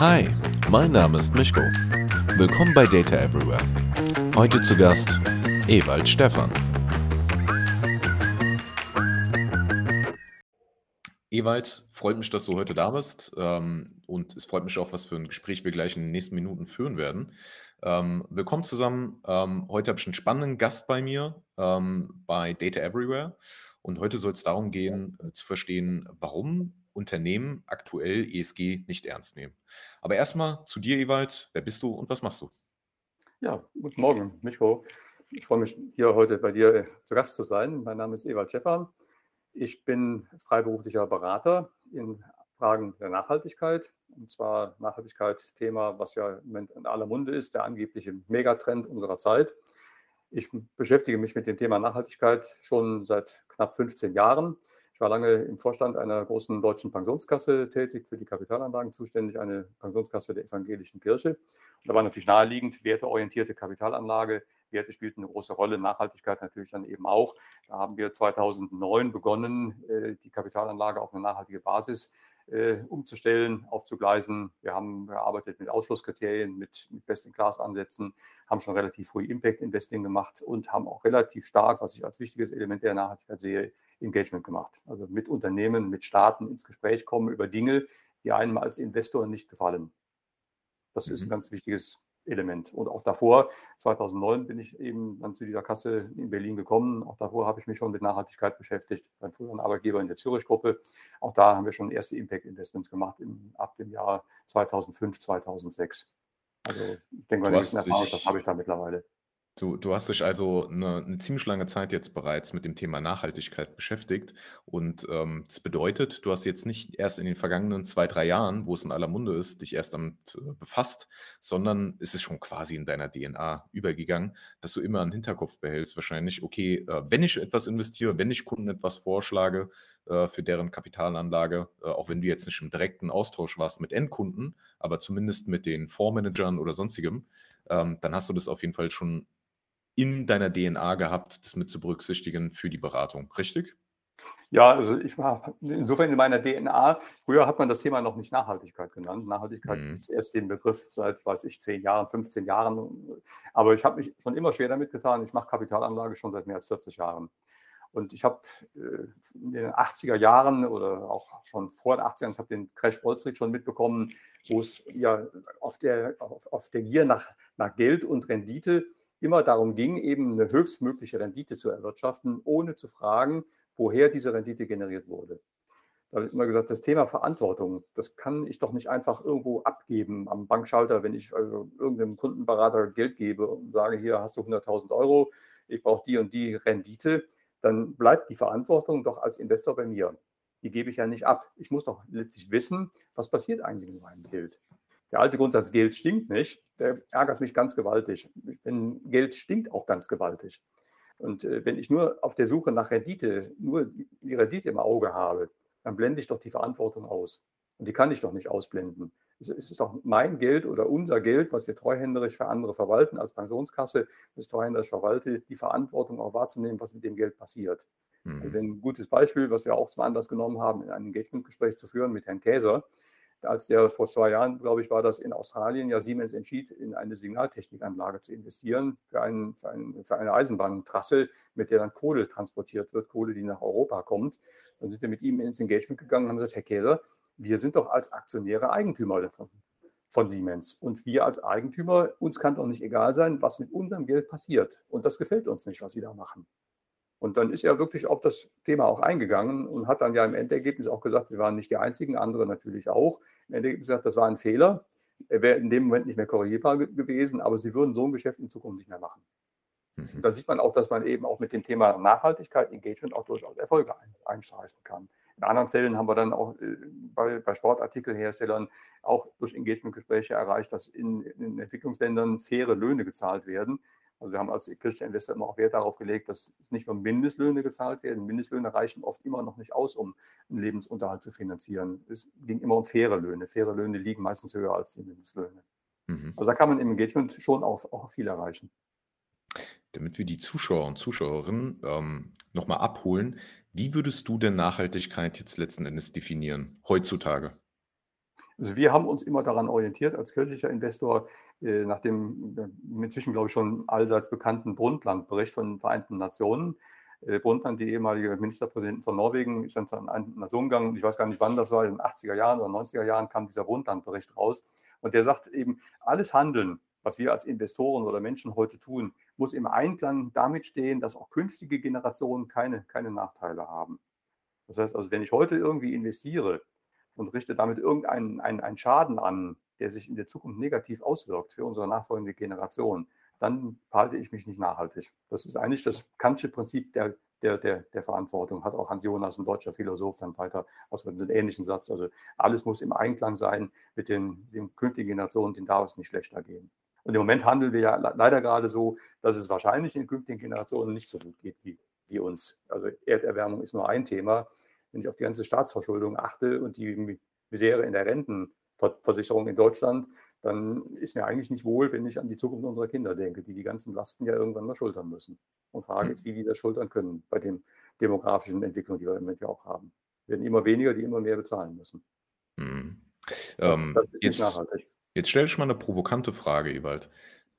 Hi, mein Name ist Mischko. Willkommen bei Data Everywhere. Heute zu Gast Ewald Stephan. Ewald, freut mich, dass du heute da bist. Ähm, und es freut mich auch, was für ein Gespräch wir gleich in den nächsten Minuten führen werden. Ähm, willkommen zusammen. Ähm, heute habe ich einen spannenden Gast bei mir bei Data Everywhere. Und heute soll es darum gehen, äh, zu verstehen, warum Unternehmen aktuell ESG nicht ernst nehmen. Aber erstmal zu dir, Ewald. Wer bist du und was machst du? Ja, guten Morgen, Micho. Ich freue mich, hier heute bei dir äh, zu Gast zu sein. Mein Name ist Ewald Schäffer. Ich bin freiberuflicher Berater in Fragen der Nachhaltigkeit. Und zwar Nachhaltigkeit, Thema, was ja im Moment in aller Munde ist, der angebliche Megatrend unserer Zeit. Ich beschäftige mich mit dem Thema Nachhaltigkeit schon seit knapp 15 Jahren ich war lange im Vorstand einer großen deutschen Pensionskasse tätig, für die Kapitalanlagen zuständig, eine Pensionskasse der evangelischen Kirche. Und da war natürlich naheliegend, werteorientierte Kapitalanlage. Werte spielten eine große Rolle, Nachhaltigkeit natürlich dann eben auch. Da haben wir 2009 begonnen, äh, die Kapitalanlage auf eine nachhaltige Basis umzustellen, aufzugleisen. Wir haben gearbeitet mit Ausschlusskriterien, mit, mit Best-in-Class-Ansätzen, haben schon relativ früh Impact-Investing gemacht und haben auch relativ stark, was ich als wichtiges Element der Nachhaltigkeit sehe, Engagement gemacht. Also mit Unternehmen, mit Staaten ins Gespräch kommen über Dinge, die einem als Investor nicht gefallen. Das mhm. ist ein mhm. ganz wichtiges Element. Und auch davor, 2009, bin ich eben dann zu dieser Kasse in Berlin gekommen. Auch davor habe ich mich schon mit Nachhaltigkeit beschäftigt, beim früheren Arbeitgeber in der Zürich-Gruppe. Auch da haben wir schon erste Impact-Investments gemacht im, ab dem Jahr 2005, 2006. Also ich denke, meine Erfahrung, das habe ich da mittlerweile. Du, du hast dich also eine, eine ziemlich lange Zeit jetzt bereits mit dem Thema Nachhaltigkeit beschäftigt. Und ähm, das bedeutet, du hast jetzt nicht erst in den vergangenen zwei, drei Jahren, wo es in aller Munde ist, dich erst damit äh, befasst, sondern es ist schon quasi in deiner DNA übergegangen, dass du immer einen Hinterkopf behältst, wahrscheinlich, okay, äh, wenn ich etwas investiere, wenn ich Kunden etwas vorschlage äh, für deren Kapitalanlage, äh, auch wenn du jetzt nicht im direkten Austausch warst mit Endkunden, aber zumindest mit den Fondsmanagern oder sonstigem, ähm, dann hast du das auf jeden Fall schon in deiner DNA gehabt, das mit zu berücksichtigen für die Beratung, richtig? Ja, also ich war insofern in meiner DNA, früher hat man das Thema noch nicht Nachhaltigkeit genannt. Nachhaltigkeit mhm. ist erst den Begriff seit, weiß ich, 10 Jahren, 15 Jahren. Aber ich habe mich schon immer schwer damit getan. Ich mache Kapitalanlage schon seit mehr als 40 Jahren. Und ich habe äh, in den 80er Jahren oder auch schon vor den 80ern, ich habe den Crash Wall Street schon mitbekommen, wo es ja auf der, auf, auf der Gier nach, nach Geld und Rendite immer darum ging, eben eine höchstmögliche Rendite zu erwirtschaften, ohne zu fragen, woher diese Rendite generiert wurde. Da habe ich immer gesagt, das Thema Verantwortung, das kann ich doch nicht einfach irgendwo abgeben am Bankschalter, wenn ich also irgendeinem Kundenberater Geld gebe und sage, hier hast du 100.000 Euro, ich brauche die und die Rendite, dann bleibt die Verantwortung doch als Investor bei mir. Die gebe ich ja nicht ab. Ich muss doch letztlich wissen, was passiert eigentlich mit meinem Geld. Der alte Grundsatz, Geld stinkt nicht, der ärgert mich ganz gewaltig. Denn Geld stinkt auch ganz gewaltig. Und äh, wenn ich nur auf der Suche nach Rendite, nur die Rendite im Auge habe, dann blende ich doch die Verantwortung aus. Und die kann ich doch nicht ausblenden. Es ist doch mein Geld oder unser Geld, was wir treuhänderisch für andere verwalten, als Pensionskasse, das treuhänderisch verwalte, die Verantwortung auch wahrzunehmen, was mit dem Geld passiert. Mhm. Also ein gutes Beispiel, was wir auch zum Anlass genommen haben, in einem Engagementgespräch zu führen mit Herrn Käser, als der vor zwei Jahren, glaube ich, war das in Australien, ja Siemens entschied, in eine Signaltechnikanlage zu investieren für, einen, für, einen, für eine Eisenbahntrasse, mit der dann Kohle transportiert wird, Kohle, die nach Europa kommt. Dann sind wir mit ihm ins Engagement gegangen und haben gesagt, Herr Käser, wir sind doch als Aktionäre Eigentümer davon, von Siemens. Und wir als Eigentümer, uns kann doch nicht egal sein, was mit unserem Geld passiert. Und das gefällt uns nicht, was Sie da machen. Und dann ist er wirklich auf das Thema auch eingegangen und hat dann ja im Endergebnis auch gesagt, wir waren nicht die Einzigen, andere natürlich auch. Im Endergebnis gesagt, das war ein Fehler. Er wäre in dem Moment nicht mehr korrigierbar gewesen, aber sie würden so ein Geschäft in Zukunft nicht mehr machen. Mhm. Da sieht man auch, dass man eben auch mit dem Thema Nachhaltigkeit, Engagement auch durchaus Erfolge einstreichen kann. In anderen Fällen haben wir dann auch äh, bei, bei Sportartikelherstellern auch durch Engagementgespräche erreicht, dass in, in Entwicklungsländern faire Löhne gezahlt werden also wir haben als Christian Investor immer auch Wert darauf gelegt, dass nicht nur Mindestlöhne gezahlt werden. Mindestlöhne reichen oft immer noch nicht aus, um einen Lebensunterhalt zu finanzieren. Es ging immer um faire Löhne. Faire Löhne liegen meistens höher als die Mindestlöhne. Mhm. Also da kann man im Engagement schon auch, auch viel erreichen. Damit wir die Zuschauer und Zuschauerinnen ähm, nochmal abholen, wie würdest du denn Nachhaltigkeit jetzt letzten Endes definieren, heutzutage? Also wir haben uns immer daran orientiert als kirchlicher Investor nach dem äh, inzwischen, glaube ich, schon allseits bekannten Brundtland-Bericht von den Vereinten Nationen. Äh, Brundtland, die ehemalige Ministerpräsidentin von Norwegen, ist dann zu Nation gegangen. Ich weiß gar nicht, wann das war, in den 80er Jahren oder 90er Jahren kam dieser Brundtland-Bericht raus. Und der sagt eben, alles Handeln, was wir als Investoren oder Menschen heute tun, muss im Einklang damit stehen, dass auch künftige Generationen keine, keine Nachteile haben. Das heißt also, wenn ich heute irgendwie investiere, und richte damit irgendeinen einen, einen Schaden an, der sich in der Zukunft negativ auswirkt für unsere nachfolgende Generation, dann verhalte ich mich nicht nachhaltig. Das ist eigentlich das Kantsche Prinzip der, der, der, der Verantwortung. Hat auch Hans Jonas, ein deutscher Philosoph, dann weiter aus einem ähnlichen Satz. Also alles muss im Einklang sein mit den, den künftigen Generationen, denen darf es nicht schlechter gehen. Und im Moment handeln wir ja leider gerade so, dass es wahrscheinlich in künftigen Generationen nicht so gut geht wie, wie uns. Also Erderwärmung ist nur ein Thema wenn ich auf die ganze Staatsverschuldung achte und die Misere in der Rentenversicherung in Deutschland, dann ist mir eigentlich nicht wohl, wenn ich an die Zukunft unserer Kinder denke, die die ganzen Lasten ja irgendwann mal schultern müssen. Und frage hm. jetzt, wie die das schultern können bei den demografischen Entwicklungen, die wir im Moment ja auch haben. Es werden immer weniger, die immer mehr bezahlen müssen. Mhm. Das, ähm, das ist jetzt, nicht nachhaltig. Jetzt stelle ich mal eine provokante Frage, Ewald.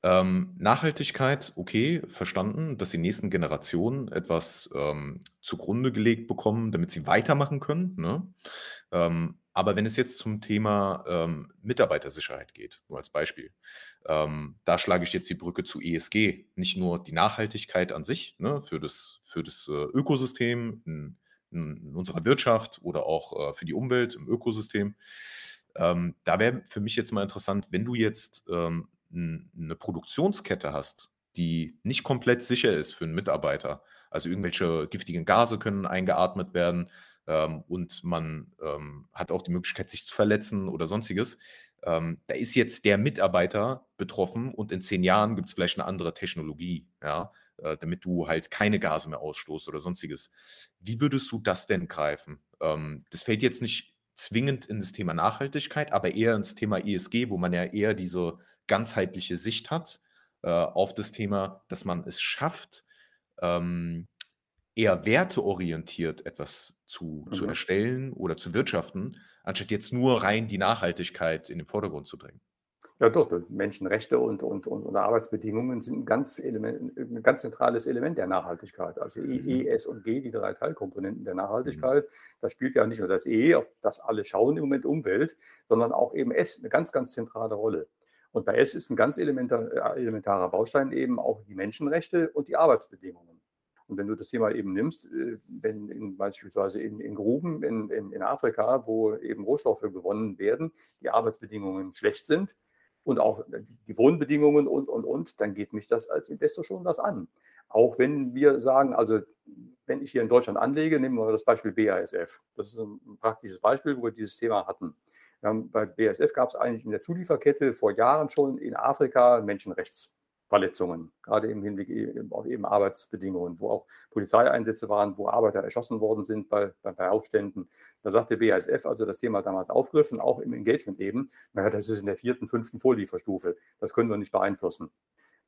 Ähm, Nachhaltigkeit, okay, verstanden, dass die nächsten Generationen etwas ähm, zugrunde gelegt bekommen, damit sie weitermachen können. Ne? Ähm, aber wenn es jetzt zum Thema ähm, Mitarbeitersicherheit geht, nur als Beispiel, ähm, da schlage ich jetzt die Brücke zu ESG. Nicht nur die Nachhaltigkeit an sich ne, für das, für das äh, Ökosystem in, in, unserer Wirtschaft oder auch äh, für die Umwelt im Ökosystem. Ähm, da wäre für mich jetzt mal interessant, wenn du jetzt ähm, eine Produktionskette hast, die nicht komplett sicher ist für einen Mitarbeiter, also irgendwelche giftigen Gase können eingeatmet werden ähm, und man ähm, hat auch die Möglichkeit, sich zu verletzen oder sonstiges. Ähm, da ist jetzt der Mitarbeiter betroffen und in zehn Jahren gibt es vielleicht eine andere Technologie, ja, äh, damit du halt keine Gase mehr ausstoßt oder sonstiges. Wie würdest du das denn greifen? Ähm, das fällt jetzt nicht zwingend in das Thema Nachhaltigkeit, aber eher ins Thema ESG, wo man ja eher diese ganzheitliche Sicht hat äh, auf das Thema, dass man es schafft, ähm, eher werteorientiert etwas zu, mhm. zu erstellen oder zu wirtschaften, anstatt jetzt nur rein die Nachhaltigkeit in den Vordergrund zu bringen. Ja, doch, Menschenrechte und, und, und, und Arbeitsbedingungen sind ein ganz, Element, ein ganz zentrales Element der Nachhaltigkeit. Also E, mhm. E, S und G, die drei Teilkomponenten der Nachhaltigkeit. Mhm. Da spielt ja nicht nur das E, auf das alle schauen im Moment Umwelt, sondern auch eben S eine ganz, ganz zentrale Rolle. Und bei S ist ein ganz elementar, äh, elementarer Baustein eben auch die Menschenrechte und die Arbeitsbedingungen. Und wenn du das Thema eben nimmst, äh, wenn in, beispielsweise in, in Gruben in, in, Afrika, wo eben Rohstoffe gewonnen werden, die Arbeitsbedingungen schlecht sind und auch die Wohnbedingungen und, und, und, dann geht mich das als Investor schon das an. Auch wenn wir sagen, also wenn ich hier in Deutschland anlege, nehmen wir das Beispiel BASF. Das ist ein praktisches Beispiel, wo wir dieses Thema hatten. Haben, bei BASF gab es eigentlich in der Zulieferkette vor Jahren schon in Afrika Menschenrechtsverletzungen, gerade im Hinblick auf eben Arbeitsbedingungen, wo auch Polizeieinsätze waren, wo Arbeiter erschossen worden sind bei, bei, bei Aufständen. Da sagte BASF, also das Thema damals aufgriffen, auch im Engagement eben, naja, das ist in der vierten, fünften Vorlieferstufe, das können wir nicht beeinflussen.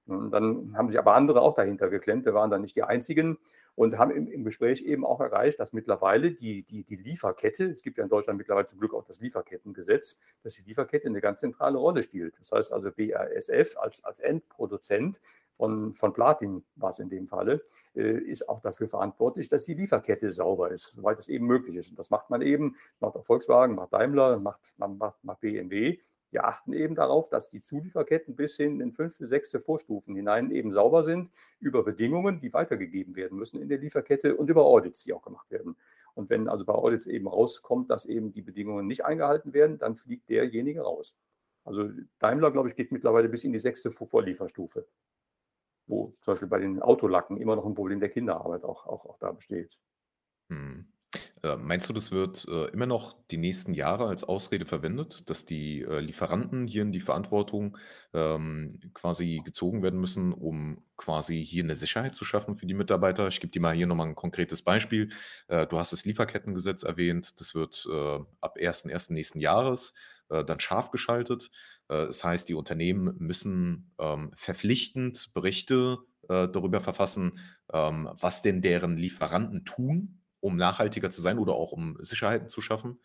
Und dann haben sich aber andere auch dahinter geklemmt. Wir waren dann nicht die Einzigen und haben im, im, Gespräch eben auch erreicht, dass mittlerweile die, die, die Lieferkette, es gibt ja in Deutschland mittlerweile zum Glück auch das Lieferkettengesetz, dass die Lieferkette eine ganz zentrale Rolle spielt. Das heißt also BASF als, als Endproduzent von, von Platin war es in dem Falle, äh, ist auch dafür verantwortlich, dass die Lieferkette sauber ist, soweit es eben möglich ist. Und das macht man eben, macht auch Volkswagen, macht Daimler, macht, macht, macht BMW wir achten eben darauf, dass die Zulieferketten bis hin in fünfte, sechste Vorstufen hinein eben sauber sind über Bedingungen, die weitergegeben werden müssen in der Lieferkette und über Audits, die auch gemacht werden. Und wenn also bei Audits eben rauskommt, dass eben die Bedingungen nicht eingehalten werden, dann fliegt derjenige raus. Also Daimler, glaube ich, geht mittlerweile bis in die sechste Vorlieferstufe, wo zum Beispiel bei den Autolacken immer noch ein Problem der Kinderarbeit auch, auch, auch da besteht. Hm. Äh, meinst du, das wird, äh, immer noch die nächsten Jahre als Ausrede verwendet, dass die, äh, Lieferanten hier in die Verantwortung, ähm, quasi gezogen werden müssen, um quasi hier eine Sicherheit zu schaffen für die Mitarbeiter? Ich gebe dir mal hier nochmal ein konkretes Beispiel. Du hast das Lieferkettengesetz erwähnt. Das wird, ab 1.1. nächsten Jahres, dann scharf geschaltet. Das heißt, die Unternehmen müssen, ähm, verpflichtend Berichte, darüber verfassen, ähm, was denn deren Lieferanten tun um nachhaltiger zu sein oder auch um Sicherheiten zu schaffen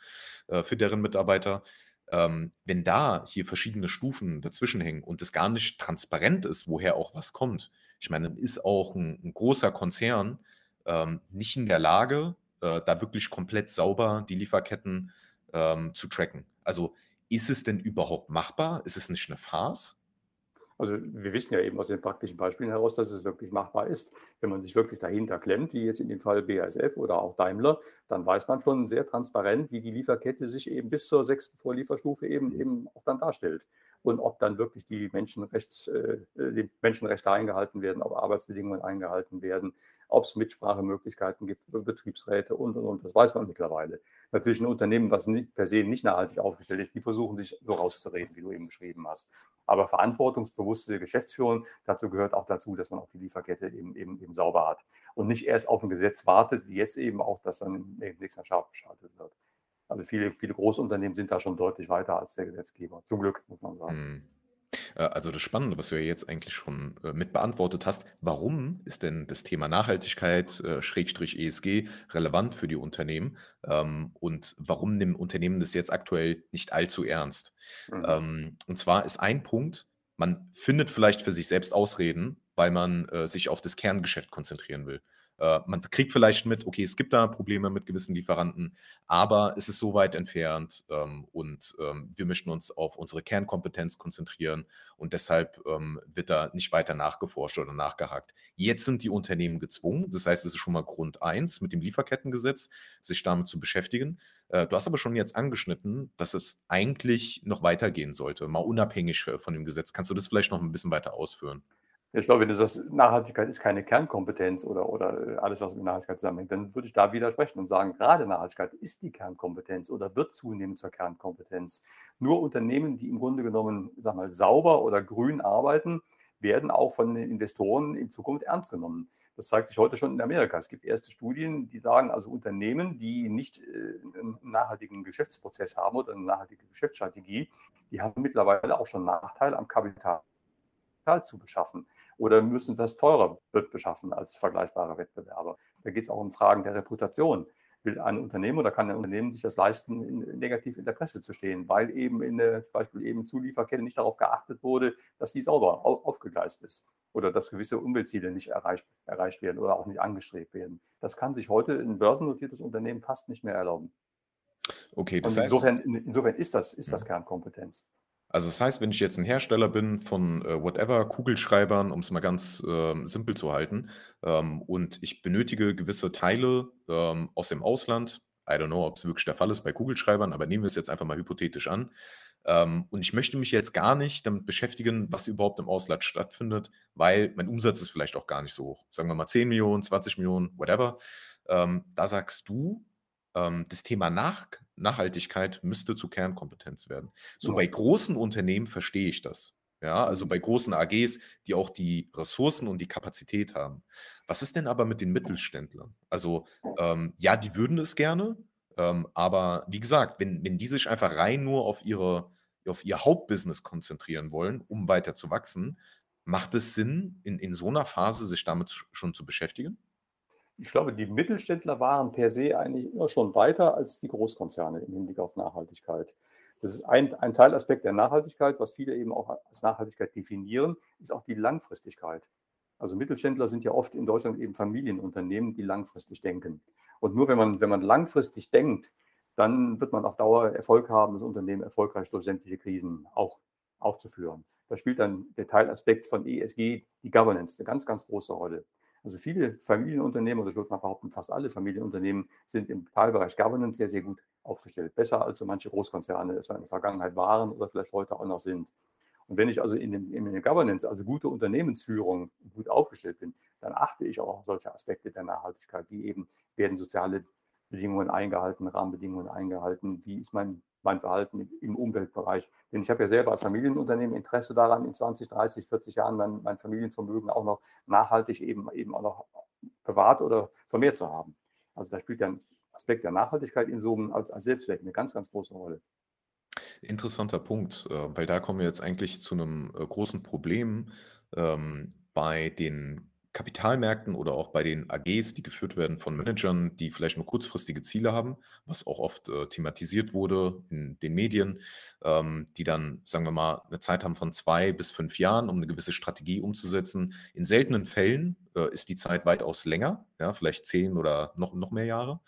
äh, für deren Mitarbeiter. Ähm, wenn da hier verschiedene Stufen dazwischen hängen und es gar nicht transparent ist, woher auch was kommt, ich meine, dann ist auch ein 'n großer Konzern, ähm, nicht in der Lage, äh, da wirklich komplett sauber die Lieferketten, ähm, zu tracken. Also, ist es denn überhaupt machbar? Ist es nicht eine Farce? Also, wir wissen ja eben aus den praktischen Beispielen heraus, dass es wirklich machbar ist. Wenn man sich wirklich dahinter klemmt, wie jetzt in dem Fall BASF oder auch Daimler, dann weiß man schon sehr transparent, wie die Lieferkette sich eben bis zur sechsten Vorlieferstufe eben eben auch dann darstellt. Und ob dann wirklich die Menschenrechts äh, äh, die Menschenrechte eingehalten werden, ob Arbeitsbedingungen eingehalten werden, ob es Mitsprachemöglichkeiten gibt über Betriebsräte und, und, und. Das weiß man mittlerweile. Natürlich ein Unternehmen, was nicht, per se nicht nachhaltig aufgestellt ist, die versuchen sich so rauszureden, wie du eben beschrieben hast. Aber verantwortungsbewusste Geschäftsführung, dazu gehört auch dazu, dass man auch die Lieferkette eben, eben, eben sauber hat und nicht erst auf ein Gesetz wartet, wie jetzt eben auch, dass dann demnächst Jahr scharf geschaltet wird. Also viele, viele Großunternehmen sind da schon deutlich weiter als der Gesetzgeber. Zum Glück, muss man sagen. Mhm. Äh, also das Spannende, was du ja jetzt eigentlich schon äh, mit beantwortet hast, warum ist denn das Thema Nachhaltigkeit, äh, Schrägstrich ESG relevant für die Unternehmen? Ähm, und warum nehmen Unternehmen das jetzt aktuell nicht allzu ernst? Mhm. Ähm, und zwar ist ein Punkt, man findet vielleicht für sich selbst Ausreden, weil man äh, sich auf das Kerngeschäft konzentrieren will. Äh, man kriegt vielleicht mit, okay, es gibt da Probleme mit gewissen Lieferanten, aber es ist so weit entfernt ähm, und ähm, wir möchten uns auf unsere Kernkompetenz konzentrieren und deshalb ähm, wird da nicht weiter nachgeforscht oder nachgehakt. Jetzt sind die Unternehmen gezwungen, das heißt, es ist schon mal Grund eins mit dem Lieferkettengesetz, sich damit zu beschäftigen. Äh, du hast aber schon jetzt angeschnitten, dass es eigentlich noch weitergehen sollte, mal unabhängig von dem Gesetz. Kannst du das vielleicht noch ein bisschen weiter ausführen? Ich glaube, wenn du Nachhaltigkeit ist keine Kernkompetenz oder, oder äh, alles, was mit Nachhaltigkeit zusammenhängt, dann würde ich da widersprechen und sagen, gerade Nachhaltigkeit ist die Kernkompetenz oder wird zunehmend zur Kernkompetenz. Nur Unternehmen, die im Grunde genommen, sag mal, sauber oder grün arbeiten, werden auch von den Investoren in Zukunft ernst genommen. Das zeigt sich heute schon in Amerika. Es gibt erste Studien, die sagen, also Unternehmen, die nicht äh, einen nachhaltigen Geschäftsprozess haben oder eine nachhaltige Geschäftsstrategie, die haben mittlerweile auch schon Nachteil am Kapital zu beschaffen oder müssen das teurer beschaffen als vergleichbare Wettbewerber. Da geht es auch um Fragen der Reputation. Will ein Unternehmen oder kann ein Unternehmen sich das leisten, in, negativ in der Presse zu stehen, weil eben in der zum Beispiel eben Zulieferkette nicht darauf geachtet wurde, dass die sauber aufgegleist ist oder dass gewisse Umweltziele nicht erreicht, erreicht werden oder auch nicht angestrebt werden. Das kann sich heute ein börsennotiertes Unternehmen fast nicht mehr erlauben. Okay, das heißt, insofern, insofern ist das, ist das Kernkompetenz. Also das heißt, wenn ich jetzt ein Hersteller bin von, äh, whatever, Kugelschreibern, um es mal ganz, ähm, simpel zu halten, ähm, und ich benötige gewisse Teile, ähm, aus dem Ausland. I don't know, ob es wirklich der Fall ist bei Kugelschreibern, aber nehmen wir es jetzt einfach mal hypothetisch an. Ähm, und ich möchte mich jetzt gar nicht damit beschäftigen, was überhaupt im Ausland stattfindet, weil mein Umsatz ist vielleicht auch gar nicht so hoch. Sagen wir mal 10 Millionen, 20 Millionen, whatever. Ähm, da sagst du, ähm, das Thema Nach Nachhaltigkeit müsste zur Kernkompetenz werden. So bei Genau. großen Unternehmen verstehe ich das. Ja, also Mhm. bei großen AGs, die auch die Ressourcen und die Kapazität haben. Was ist denn aber mit den Mittelständlern? Also, ähm, ja, die würden es gerne, ähm, aber wie gesagt, wenn wenn die sich einfach rein nur auf ihre auf ihr Hauptbusiness konzentrieren wollen, um weiter zu wachsen, macht es Sinn, in in so einer Phase sich damit sch schon zu beschäftigen? Ich glaube, die Mittelständler waren per se eigentlich immer schon weiter als die Großkonzerne im Hinblick auf Nachhaltigkeit. Das ist ein, ein Teilaspekt der Nachhaltigkeit, was viele eben auch als Nachhaltigkeit definieren, ist auch die Langfristigkeit. Also Mittelständler sind ja oft in Deutschland eben Familienunternehmen, die langfristig denken. Und nur wenn man, wenn man langfristig denkt, dann wird man auf Dauer Erfolg haben, das Unternehmen erfolgreich durch sämtliche Krisen auch, auch zu führen. Da spielt dann der Teilaspekt von ESG, die Governance, eine ganz, ganz große Rolle. Also viele Familienunternehmen, oder ich würde mal behaupten, fast alle Familienunternehmen sind im Teilbereich Governance sehr, sehr gut aufgestellt. Besser als so manche Großkonzerne es in der Vergangenheit waren oder vielleicht heute auch noch sind. Und wenn ich also in, dem, in der Governance, also gute Unternehmensführung, gut aufgestellt bin, dann achte ich auch auf solche Aspekte der Nachhaltigkeit, wie eben werden soziale Bedingungen eingehalten, Rahmenbedingungen eingehalten, wie ist mein, mein Verhalten im Umweltbereich. Denn ich habe ja selber als Familienunternehmen Interesse daran, in 20, 30, 40 Jahren mein, mein Familienvermögen auch noch nachhaltig eben, eben auch noch bewahrt oder vermehrt zu haben. Also da spielt der Aspekt der Nachhaltigkeit in einem als, als Selbstzweck eine ganz, ganz große Rolle. Interessanter Punkt, äh, weil da kommen wir jetzt eigentlich zu einem äh, großen Problem, ähm, bei den Kapitalmärkten oder auch bei den AGs, die geführt werden von Managern, die vielleicht nur kurzfristige Ziele haben, was auch oft äh, thematisiert wurde in den Medien, ähm, die dann, sagen wir mal, eine Zeit haben von zwei bis fünf Jahren, um eine gewisse Strategie umzusetzen. In seltenen Fällen äh, ist die Zeit weitaus länger, ja, vielleicht zehn oder noch, noch mehr Jahre.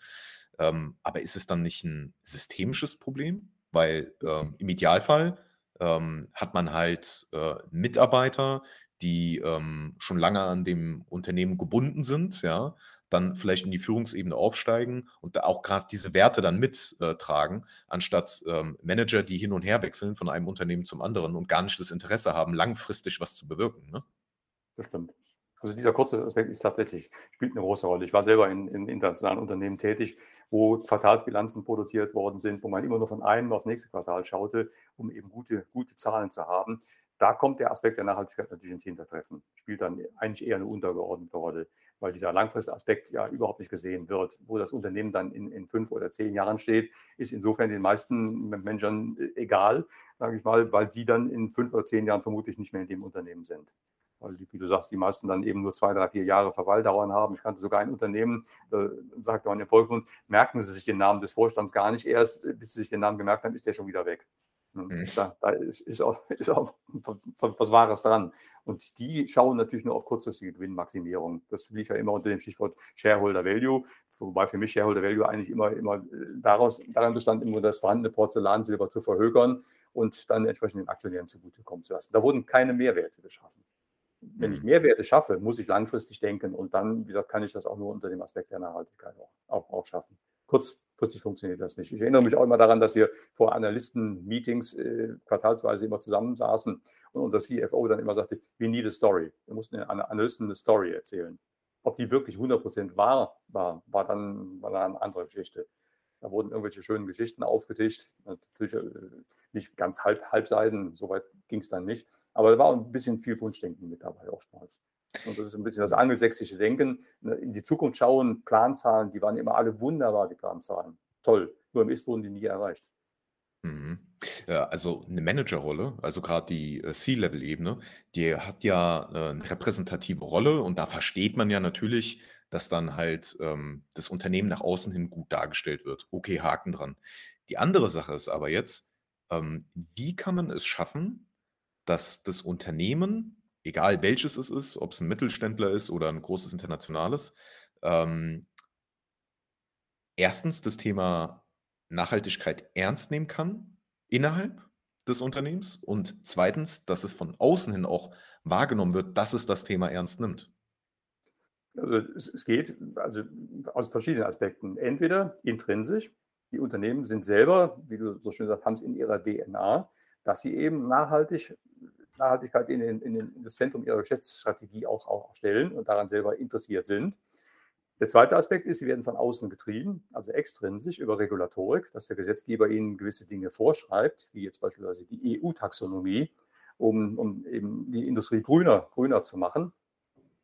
Ähm, aber ist es dann nicht ein systemisches Problem? Weil ähm, im Idealfall ähm, hat man halt äh, Mitarbeiter, die ähm, schon lange an dem Unternehmen gebunden sind, ja, dann vielleicht in die Führungsebene aufsteigen und da auch gerade diese Werte dann mittragen, anstatt ähm, Manager, die hin und her wechseln von einem Unternehmen zum anderen und gar nicht das Interesse haben, langfristig was zu bewirken. Ne? Das stimmt. Also dieser kurze Aspekt ist tatsächlich, spielt eine große Rolle. Ich war selber in, in internationalen Unternehmen tätig, wo Quartalsbilanzen produziert worden sind, wo man immer nur von einem aufs nächste Quartal schaute, um eben gute, gute Zahlen zu haben. Da kommt der Aspekt der Nachhaltigkeit natürlich ins Hintertreffen, spielt dann eigentlich eher eine untergeordnete Rolle, weil dieser langfristige Aspekt ja überhaupt nicht gesehen wird. Wo das Unternehmen dann in, in fünf oder zehn Jahren steht, ist insofern den meisten Menschen egal, sage ich mal, weil sie dann in fünf oder zehn Jahren vermutlich nicht mehr in dem Unternehmen sind weil, wie du sagst, die meisten dann eben nur zwei, drei, vier Jahre Verweildauern haben. Ich kannte sogar ein Unternehmen, da sagt man im Volksmund, merken Sie sich den Namen des Vorstands gar nicht erst, bis Sie sich den Namen gemerkt haben, ist der schon wieder weg. Mhm. Da, da ist, ist, auch, ist, auch, was Wahres dran. Und die schauen natürlich nur auf kurzfristige Gewinnmaximierung. Das lief ja immer unter dem Stichwort Shareholder Value, wobei für mich Shareholder Value eigentlich immer, immer äh, daraus, daran bestand, immer das vorhandene Porzellansilber zu verhökern und dann entsprechend den Aktionären zugutekommen zu lassen. Da wurden keine Mehrwerte geschaffen. Wenn ich mhm. Mehrwerte schaffe, muss ich langfristig denken und dann, wie gesagt, kann ich das auch nur unter dem Aspekt der Nachhaltigkeit auch, auch, auch schaffen. Kurzfristig funktioniert das nicht. Ich erinnere mich auch immer daran, dass wir vor Analysten-Meetings äh, quartalsweise immer zusammensaßen und unser CFO dann immer sagte, we need a story. Wir mussten den Analysten eine Story erzählen. Ob die wirklich 100% wahr war, war dann, war dann eine andere Geschichte. Da wurden irgendwelche schönen Geschichten aufgetischt. Natürlich äh, nicht ganz halb, halbseiden, soweit ging es dann nicht. Aber da war ein bisschen viel Wunschdenken mit dabei oftmals. Und das ist ein bisschen das angelsächsische Denken. Ne, in die Zukunft schauen, Planzahlen, die waren immer alle wunderbar, die Planzahlen. Toll. Nur im Ist wurden die nie erreicht. Mhm. Also eine Managerrolle, also gerade die äh, C-Level-Ebene, die hat ja äh, eine repräsentative Rolle und da versteht man ja natürlich, dass dann halt ähm, das Unternehmen nach außen hin gut dargestellt wird. Okay, Haken dran. Die andere Sache ist aber jetzt, ähm, wie kann man es schaffen, dass das Unternehmen, egal welches es ist, ob es ein Mittelständler ist oder ein großes internationales, ähm, erstens das Thema Nachhaltigkeit ernst nehmen kann innerhalb des Unternehmens und zweitens, dass es von außen hin auch wahrgenommen wird, dass es das Thema ernst nimmt. Also es, geht also aus verschiedenen Aspekten. Entweder intrinsisch, die Unternehmen sind selber, wie du so schön sagst, haben es in ihrer DNA, dass sie eben nachhaltig, Nachhaltigkeit in, den, in, den, in das Zentrum ihrer Geschäftsstrategie auch, auch stellen und daran selber interessiert sind. Der zweite Aspekt ist, sie werden von außen getrieben, also extrinsisch über Regulatorik, dass der Gesetzgeber ihnen gewisse Dinge vorschreibt, wie jetzt beispielsweise die EU-Taxonomie, um, um eben die Industrie grüner, grüner zu machen.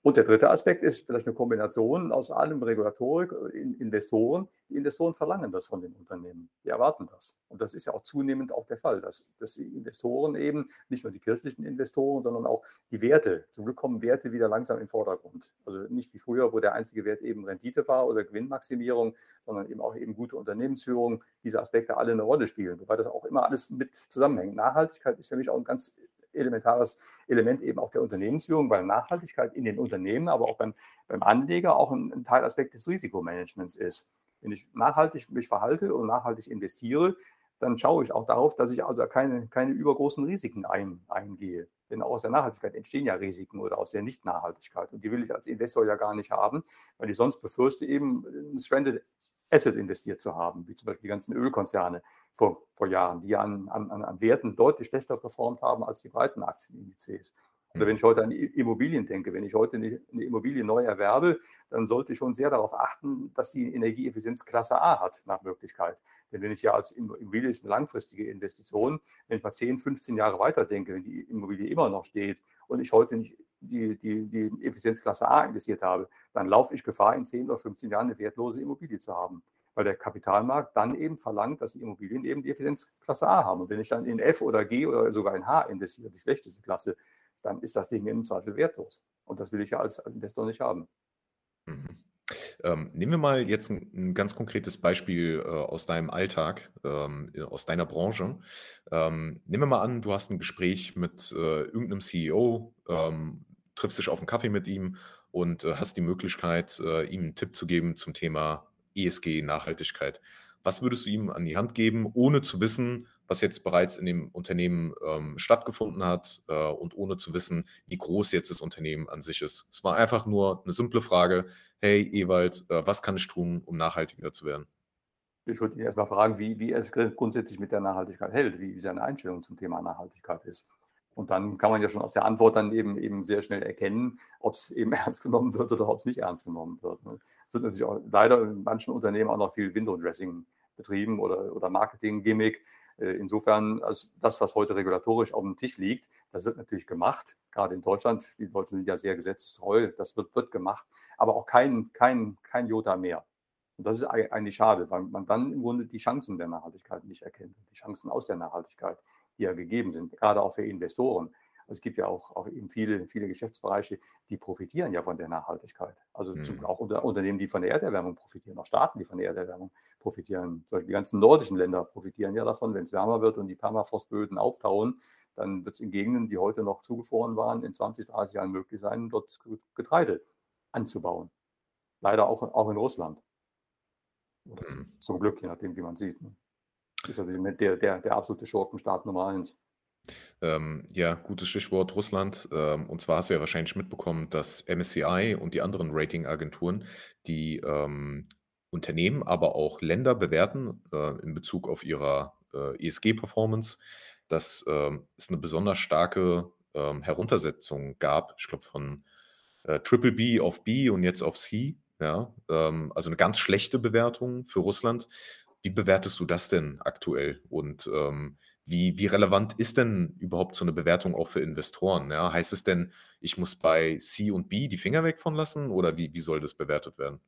Und der dritte Aspekt ist vielleicht eine Kombination aus allem Regulatorik, äh, Investoren. Die Investoren verlangen das von den Unternehmen. Die erwarten das. Und das ist ja auch zunehmend auch der Fall, dass, dass die Investoren eben, nicht nur die kirchlichen Investoren, sondern auch die Werte, zum Glück kommen Werte wieder langsam in den Vordergrund. Also nicht wie früher, wo der einzige Wert eben Rendite war oder Gewinnmaximierung, sondern eben auch eben gute Unternehmensführung, diese Aspekte alle eine Rolle spielen, wobei das auch immer alles mit zusammenhängt. Nachhaltigkeit ist für mich auch ein ganz elementares Element eben auch der Unternehmensführung, weil Nachhaltigkeit in den Unternehmen, aber auch beim, beim Anleger auch ein, ein Teilaspekt des Risikomanagements ist. Wenn ich nachhaltig mich verhalte und nachhaltig investiere, dann schaue ich auch darauf, dass ich also keine, keine übergroßen Risiken ein, eingehe. Denn aus der Nachhaltigkeit entstehen ja Risiken oder aus der Nicht-Nachhaltigkeit. Und die will ich als Investor ja gar nicht haben, weil ich sonst befürchte, eben ein Stranded Asset investiert zu haben, wie zum Beispiel die ganzen Ölkonzerne vor, vor Jahren, die an, an, an Werten deutlich schlechter performt haben als die breiten Aktienindizes. Oder wenn ich heute an Immobilien denke, wenn ich heute eine Immobilie neu erwerbe, dann sollte ich schon sehr darauf achten, dass die Energieeffizienz Klasse A hat, nach Möglichkeit. Denn wenn ich ja als Immobilie ist eine langfristige Investition, wenn ich mal 10, 15 Jahre weiter denke, wenn die Immobilie immer noch steht und ich heute nicht die, die, die Effizienzklasse A investiert habe, dann laufe ich Gefahr, in 10 oder 15 Jahren eine wertlose Immobilie zu haben. Weil der Kapitalmarkt dann eben verlangt, dass die Immobilien eben die Effizienzklasse A haben. Und wenn ich dann in F oder G oder sogar in H investiere, die schlechteste Klasse, dann ist das Ding im Zweifel wertlos. Und das will ich ja als, als Investor nicht haben. Mhm. Ähm, nehmen wir mal jetzt ein, ein ganz konkretes Beispiel äh, aus deinem Alltag, ähm, aus deiner Branche. Ähm, nehmen wir mal an, du hast ein Gespräch mit äh, irgendeinem CEO, ähm, triffst dich auf einen Kaffee mit ihm und äh, hast die Möglichkeit, äh, ihm einen Tipp zu geben zum Thema ESG, Nachhaltigkeit. Was würdest du ihm an die Hand geben, ohne zu wissen, was jetzt bereits in dem Unternehmen ähm, stattgefunden hat äh, und ohne zu wissen, wie groß jetzt das Unternehmen an sich ist? Es war einfach nur eine simple Frage. Hey, Ewald, äh, was kann ich tun, um nachhaltiger zu werden? Ich würde ihn erstmal fragen, wie, wie er es grundsätzlich mit der Nachhaltigkeit hält, wie, wie seine Einstellung zum Thema Nachhaltigkeit ist. Und dann kann man ja schon aus der Antwort dann eben, eben sehr schnell erkennen, ob es eben ernst genommen wird oder ob es nicht ernst genommen wird. Wird natürlich auch leider in manchen Unternehmen auch noch viel Window-Dressing betrieben oder, oder Marketing-Gimmick. Äh, insofern, also das, was heute regulatorisch auf dem Tisch liegt, das wird natürlich gemacht, gerade in Deutschland. Die Deutschen sind ja sehr gesetzestreu, das wird, wird gemacht, aber auch kein, kein, kein Jota mehr. Und das ist eigentlich schade, weil man dann im Grunde die Chancen der Nachhaltigkeit nicht erkennt, die Chancen aus der Nachhaltigkeit die ja gegeben sind, gerade auch für Investoren. Es gibt ja auch, auch eben viele, viele Geschäftsbereiche, die profitieren ja von der Nachhaltigkeit. Also mhm. zum, auch unter, Unternehmen, die von der Erderwärmung profitieren, auch Staaten, die von der Erderwärmung profitieren. Zum Beispiel die ganzen nordischen Länder profitieren ja davon, wenn es wärmer wird und die Permafrostböden auftauen, dann wird es in Gegenden, die heute noch zugefroren waren, in 20, 30 Jahren möglich sein, dort Getreide anzubauen. Leider auch, auch in Russland. Mhm. Zum Glück, je nachdem, wie man sieht. Ne? ist also der, der, der absolute Schurkenstaat Nummer eins. Ähm, ja, gutes Stichwort Russland. Ähm, und zwar hast du ja wahrscheinlich mitbekommen, dass MSCI und die anderen Ratingagenturen die ähm, Unternehmen, aber auch Länder bewerten äh, in Bezug auf ihre äh, ESG-Performance, dass äh, es eine besonders starke ähm, Heruntersetzung gab, ich glaube von äh, Triple B auf B und jetzt auf C. Ja, ähm, also eine ganz schlechte Bewertung für Russland. Wie bewertest du das denn aktuell? Und ähm, wie, wie relevant ist denn überhaupt so eine Bewertung auch für Investoren? Ja? Heißt es denn, ich muss bei C und B die Finger weg von lassen oder wie, wie soll das bewertet werden?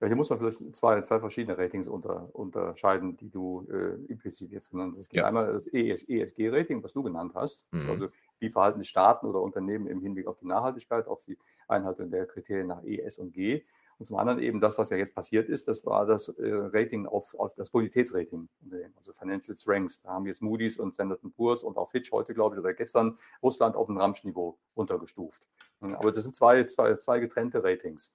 Ja, hier muss man vielleicht zwei, zwei verschiedene Ratings unter, unterscheiden, die du äh, implizit jetzt genannt hast. Es gibt ja. einmal das ESG-Rating, was du genannt hast. Mhm. also, wie verhalten sich Staaten oder Unternehmen im Hinblick auf die Nachhaltigkeit, auf die Einhaltung der Kriterien nach E, S und G. Und zum anderen eben das, was ja jetzt passiert ist, das war das äh, Rating auf, auf das Bonitätsrating, also Financial Strengths. Da haben jetzt Moody's und Standard Poor's und auch Fitch heute, glaube ich, oder gestern Russland auf ein Ramschniveau runtergestuft. Aber das sind zwei, zwei, zwei getrennte Ratings.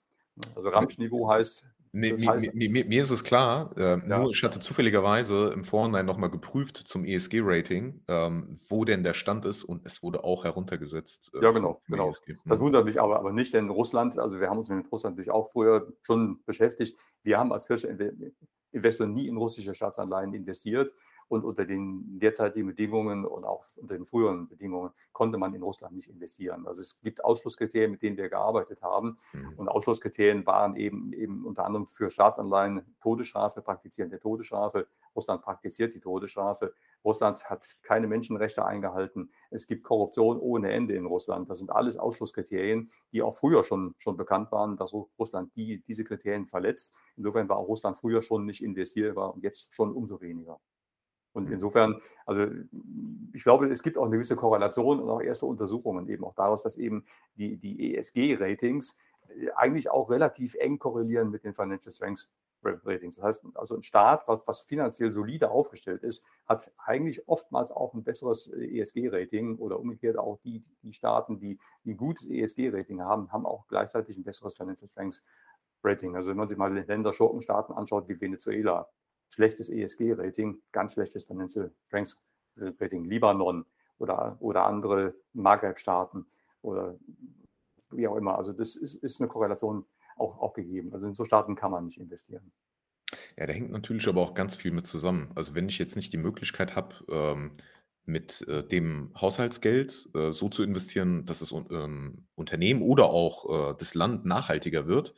Also Ramschniveau heißt, Nee, das heißt, mir, mir, mir, ist es klar, äh, ja. nur ich hatte zufälligerweise im Vorhinein nochmal geprüft zum ESG-Rating, ähm, wo denn der Stand ist und es wurde auch heruntergesetzt. Äh, ja, genau, genau. ESG. Das mhm. wundert mich aber, aber nicht, denn Russland, also wir haben uns mit Russland natürlich auch früher schon beschäftigt. Wir haben als Kirche Investor nie in russische Staatsanleihen investiert. Und unter den derzeitigen Bedingungen und auch unter den früheren Bedingungen konnte man in Russland nicht investieren. Also es gibt Ausschlusskriterien, mit denen wir gearbeitet haben. Mhm. Und Ausschlusskriterien waren eben, eben unter anderem für Staatsanleihen Todesstrafe, Praktizieren der Todesstrafe. Russland praktiziert die Todesstrafe. Russland hat keine Menschenrechte eingehalten. Es gibt Korruption ohne Ende in Russland. Das sind alles Ausschlusskriterien, die auch früher schon, schon bekannt waren, dass Russland die, diese Kriterien verletzt. Insofern war auch Russland früher schon nicht investierbar und jetzt schon umso weniger. Und mhm. insofern, also ich glaube, es gibt auch eine gewisse Korrelation und auch erste Untersuchungen eben auch daraus, dass eben die, die ESG-Ratings äh, eigentlich auch relativ eng korrelieren mit den Financial Strengths Ratings. Das heißt, also ein Staat, was, was finanziell solide aufgestellt ist, hat eigentlich oftmals auch ein besseres äh, ESG-Rating oder umgekehrt auch die, die Staaten, die ein gutes ESG-Rating haben, haben auch gleichzeitig ein besseres Financial Strengths Rating. Also wenn man sich mal Länder Schurkenstaaten anschaut wie Venezuela, schlechtes ESG-Rating, ganz schlechtes Financial Strength Rating, Libanon oder, oder andere Maghreb-Staaten oder wie auch immer. Also das ist, ist eine Korrelation auch, auch gegeben. Also in so Staaten kann man nicht investieren. Ja, da hängt natürlich aber auch ganz viel mit zusammen. Also wenn ich jetzt nicht die Möglichkeit habe, ähm, mit äh, dem Haushaltsgeld äh, so zu investieren, dass das ähm, Unternehmen oder auch äh, das Land nachhaltiger wird,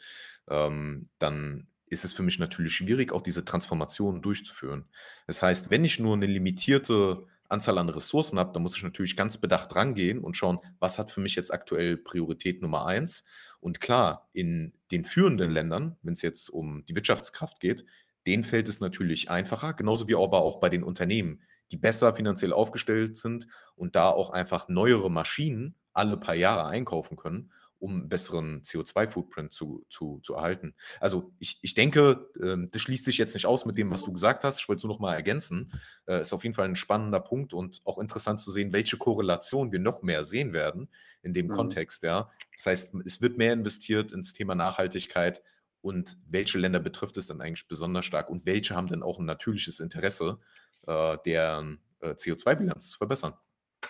ähm, dann ist es für mich natürlich schwierig, auch diese Transformation durchzuführen. Das heißt, wenn ich nur eine limitierte Anzahl an Ressourcen habe, dann muss ich natürlich ganz bedacht rangehen und schauen, was hat für mich jetzt aktuell Priorität Nummer eins. Und klar, in den führenden Ländern, wenn es jetzt um die Wirtschaftskraft geht, denen fällt es natürlich einfacher, genauso wie aber auch bei den Unternehmen, die besser finanziell aufgestellt sind und da auch einfach neuere Maschinen alle paar Jahre einkaufen können, um einen besseren CO2-Footprint zu, zu, zu erhalten. Also ich, ich denke, ähm, das schließt sich jetzt nicht aus mit dem, was du gesagt hast. Ich wollte es nur noch mal ergänzen. Äh, ist auf jeden Fall ein spannender Punkt und auch interessant zu sehen, welche Korrelation wir noch mehr sehen werden in dem mhm. Kontext. Ja. Das heißt, es wird mehr investiert ins Thema Nachhaltigkeit und welche Länder betrifft es dann eigentlich besonders stark und welche haben dann auch ein natürliches Interesse, äh, deren äh, CO2-Bilanz zu verbessern.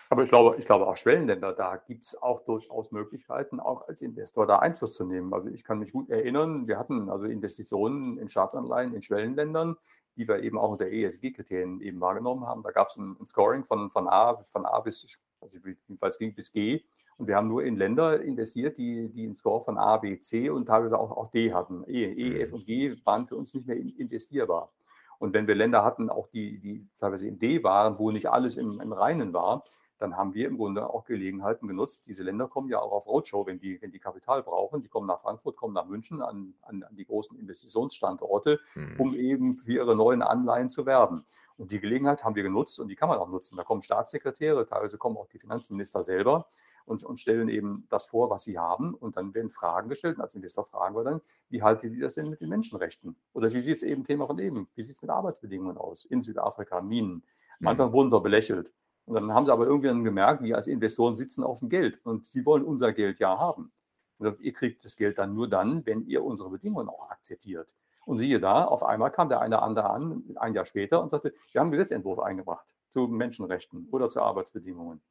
Aber ich glaube, ich glaube auch Schwellenländer, da gibt es auch durchaus Möglichkeiten, auch als Investor da Einfluss zu nehmen. Also ich kann mich gut erinnern, wir hatten also Investitionen in Staatsanleihen in Schwellenländern, die wir eben auch unter ESG-Kriterien eben wahrgenommen haben. Da gab es ein, ein, Scoring von, von, A, von A bis, also jedenfalls ging bis G. Und wir haben nur in Länder investiert, die, die einen Score von A, B, C und teilweise auch, auch D hatten. E, e, F und G waren für uns nicht mehr investierbar. Und wenn wir Länder hatten, auch die, die teilweise in D waren, wo nicht alles im, im Reinen war, dann haben wir im Grunde auch Gelegenheiten genutzt. Diese Länder kommen ja auch auf Roadshow, wenn die, wenn die Kapital brauchen. Die kommen nach Frankfurt, kommen nach München an, an, an die großen Investitionsstandorte, mhm. um eben für ihre neuen Anleihen zu werben. Und die Gelegenheit haben wir genutzt und die kann man auch nutzen. Da kommen Staatssekretäre, teilweise kommen auch die Finanzminister selber und, und stellen eben das vor, was sie haben. Und dann werden Fragen gestellt. Und als Investor fragen wir dann, wie halten die das denn mit den Menschenrechten? Oder wie sieht es eben Thema von eben? Wie sieht es mit Arbeitsbedingungen aus? In Südafrika, Minen. Am Anfang mhm. wurden wir belächelt. Und dann haben sie aber irgendwann gemerkt, wir als Investoren sitzen auf dem Geld und sie wollen unser Geld ja haben. Und ihr kriegt das Geld dann nur dann, wenn ihr unsere Bedingungen auch akzeptiert. Und siehe da, auf einmal kam der eine andere an, ein Jahr später, und sagte, wir haben einen Gesetzentwurf eingebracht zu Menschenrechten oder zu Arbeitsbedingungen.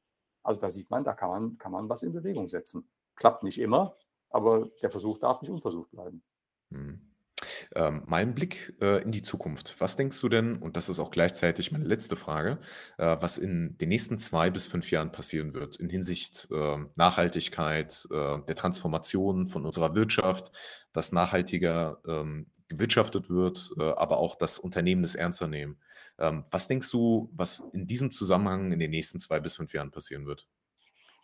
Also da sieht man, da kann man, kann man was in Bewegung setzen. Klappt nicht immer, aber der Versuch darf nicht unversucht bleiben. Hm. Ähm, mein Blick äh, in die Zukunft. Was denkst du denn, und das ist auch gleichzeitig meine letzte Frage, äh, was in den nächsten zwei bis fünf Jahren passieren wird in Hinsicht äh, Nachhaltigkeit, der Transformation von unserer Wirtschaft, dass nachhaltiger ähm, gewirtschaftet wird, äh, aber auch das Unternehmen es ernster nehmen. Ähm, was denkst du, was in diesem Zusammenhang in den nächsten zwei bis fünf Jahren passieren wird?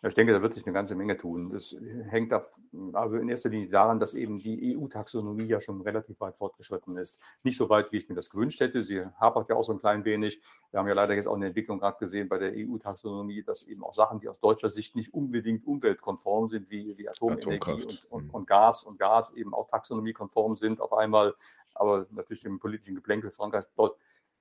Ich denke, da wird sich eine ganze Menge tun. Das hängt auf, also in erster Linie daran, dass eben die EU-Taxonomie ja schon relativ weit fortgeschritten ist. Nicht so weit, wie ich mir das gewünscht hätte. Sie hapert ja auch so ein klein wenig. Wir haben ja leider jetzt auch eine Entwicklung gerade gesehen bei der EU-Taxonomie, dass eben auch Sachen, die aus deutscher Sicht nicht unbedingt umweltkonform sind, wie, wie Atomenergie und, und, und, Gas und Gas eben auch taxonomiekonform sind, auf einmal, aber natürlich dem politischen Geplänkel Frankreich,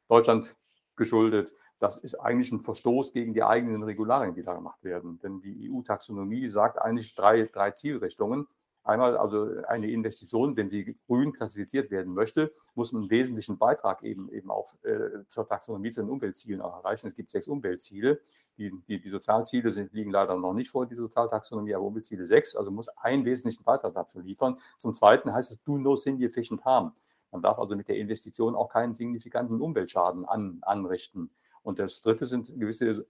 Deutschland geschuldet das ist eigentlich ein Verstoß gegen die eigenen Regularien, die da gemacht werden. Denn die EU-Taxonomie sagt eigentlich drei, drei Zielrichtungen. Einmal also eine Investition, wenn sie grün klassifiziert werden möchte, muss einen wesentlichen Beitrag eben, eben auch äh, zur Taxonomie, zu den Umweltzielen erreichen. Es gibt sechs Umweltziele. Die, die, die Sozialziele sind, liegen leider noch nicht vor, die Sozialtaxonomie, aber Umweltziele sechs, also muss einen wesentlichen Beitrag dazu liefern. Zum Zweiten heißt es, do no significant harm. Man darf also mit der Investition auch keinen signifikanten Umweltschaden an, anrichten. Und das Dritte sind gewisse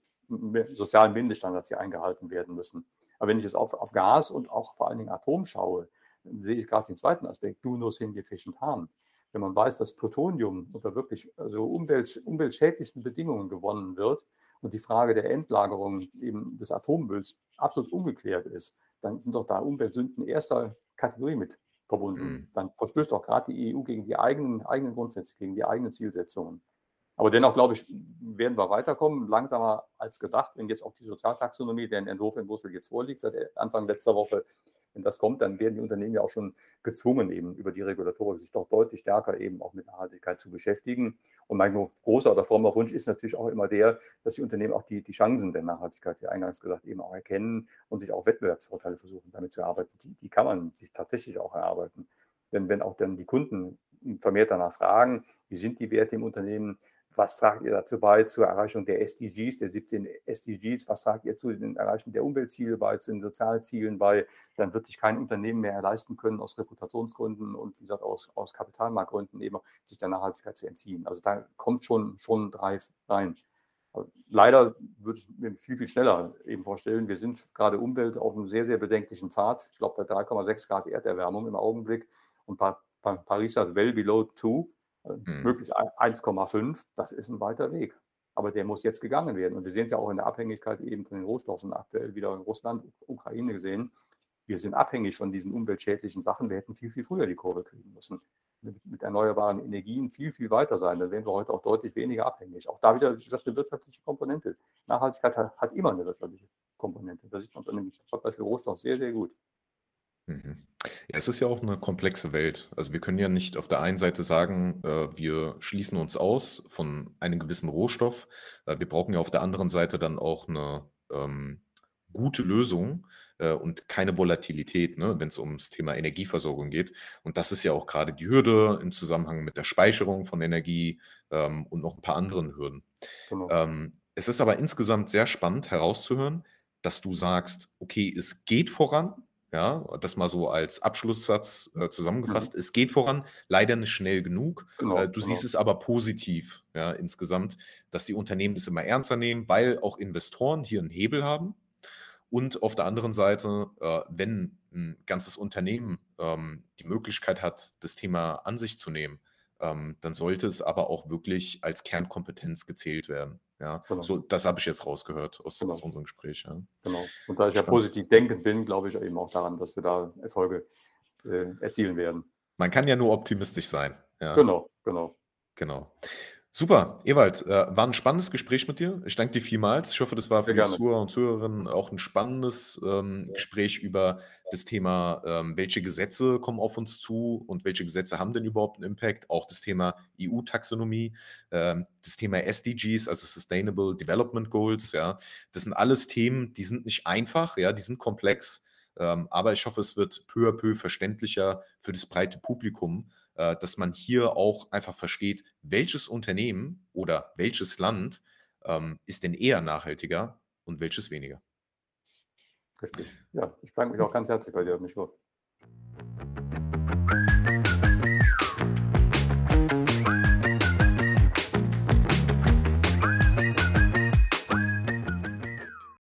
sozialen Mindeststandards, die eingehalten werden müssen. Aber wenn ich jetzt auf, auf Gas und auch vor allen Dingen Atom schaue, dann sehe ich gerade den zweiten Aspekt, do no significant harm. Wenn man weiß, dass Plutonium unter wirklich also umwelt, umweltschädlichsten Bedingungen gewonnen wird und die Frage der Endlagerung eben des Atommülls absolut ungeklärt ist, dann sind doch da Umweltsünden erster Kategorie mit verbunden. Mhm. Dann verstößt auch gerade die EU gegen die eigenen, eigenen Grundsätze, gegen die eigenen Zielsetzungen. Aber dennoch, glaube ich, werden wir weiterkommen, langsamer als gedacht. Wenn jetzt auch die Sozialtaxonomie, der Entwurf in Brüssel jetzt vorliegt, seit Anfang letzter Woche, wenn das kommt, dann werden die Unternehmen ja auch schon gezwungen, eben über die Regulatorik sich doch deutlich stärker eben auch mit Nachhaltigkeit zu beschäftigen. Und mein großer oder frommer Wunsch ist natürlich auch immer der, dass die Unternehmen auch die, die Chancen der Nachhaltigkeit, wie eingangs gesagt, eben auch erkennen und sich auch Wettbewerbsvorteile versuchen, damit zu erarbeiten. Die, die kann man sich tatsächlich auch erarbeiten. Denn wenn auch dann die Kunden vermehrt danach fragen, wie sind die Werte im Unternehmen, was tragt ihr dazu bei zur Erreichung der SDGs, der 17 SDGs? Was tragt ihr zu den Erreichung der Umweltziele bei, zu den Sozialzielen bei? Dann wird sich kein Unternehmen mehr leisten können, aus Reputationsgründen und wie gesagt aus, aus Kapitalmarktgründen eben sich der Nachhaltigkeit zu entziehen. Also da kommt schon, schon Drive rein. Leider würde ich mir viel, viel schneller eben vorstellen. Wir sind gerade Umwelt auf einem sehr, sehr bedenklichen Pfad. Ich glaube, bei 3,6 Grad Erderwärmung im Augenblick und Paris hat well below 2 mhm. möglichst 1,5, das ist ein weiter Weg. Aber der muss jetzt gegangen werden. Und wir sehen es ja auch in der Abhängigkeit eben von den Rohstoffen aktuell wieder in Russland, Ukraine gesehen. Wir sind abhängig von diesen umweltschädlichen Sachen. Wir hätten viel, viel früher die Kurve kriegen müssen. Mit, mit erneuerbaren Energien viel, viel weiter sein. Dann wären wir heute auch deutlich weniger abhängig. Auch da wieder, wie gesagt, eine wirtschaftliche Komponente. Nachhaltigkeit hat, hat immer eine wirtschaftliche Rohstoffkomponente. Das sieht man dann im Beispiel Rohstoff sehr, sehr gut. Mhm. Ja, es ist ja auch eine komplexe Welt. Also, wir können ja nicht auf der einen Seite sagen, äh, wir schließen uns aus von einem gewissen Rohstoff. Äh, wir brauchen ja auf der anderen Seite dann auch eine ähm, gute Lösung, äh, und keine Volatilität, ne, wenn es ums Thema Energieversorgung geht. Und das ist ja auch gerade die Hürde im Zusammenhang mit der Speicherung von Energie, ähm, und noch ein paar anderen Hürden. Genau. Ähm, es ist aber insgesamt sehr spannend herauszuhören, dass du sagst: „Okay, es geht voran“, ja? Das mal so als Abschlusssatz, äh, zusammengefasst. Mhm. Es geht voran, leider nicht schnell genug. Äh, Genau, du siehst genau. es aber positiv, ja, insgesamt, dass die Unternehmen das immer ernster nehmen, weil auch Investoren hier 'n Hebel haben. Und auf der anderen Seite, äh, wenn ein ganzes Unternehmen, ähm, die Möglichkeit hat, das Thema an sich zu nehmen, ähm, dann sollte es aber auch wirklich als Kernkompetenz gezählt werden, ja? Genau. So, das habe ich jetzt rausgehört aus aus Genau. unserem Gespräch, ja. Genau. Und da ich ja Spannend. positiv denkend bin, glaube ich eben auch daran, dass wir da Erfolge, äh, erzielen werden. Man kann ja nur optimistisch sein, ja. Genau, genau. Genau. Super, Ewald, äh, war 'n spannendes Gespräch mit dir. Ich danke dir vielmals. Ich hoffe, das war für die. Zuhörer und Zuhörerinnen auch 'n spannendes, ähm. Gespräch über das Thema, ähm, welche Gesetze kommen auf uns zu und welche Gesetze haben denn überhaupt 'n Impact? Auch das Thema EU-Taxonomie, ähm, das Thema SDGs, also Sustainable Development Goals, ja. Das sind alles Themen, die sind nicht einfach, ja, die sind komplex, ähm, aber ich hoffe, es wird peu à peu verständlicher für das breite Publikum, äh, dass man hier auch einfach versteht, welches Unternehmen oder welches Land, ähm, ist denn eher nachhaltiger und welches weniger. Richtig. Ja, ich bedanke mich auch ganz herzlich bei dir, hat mich gefreut.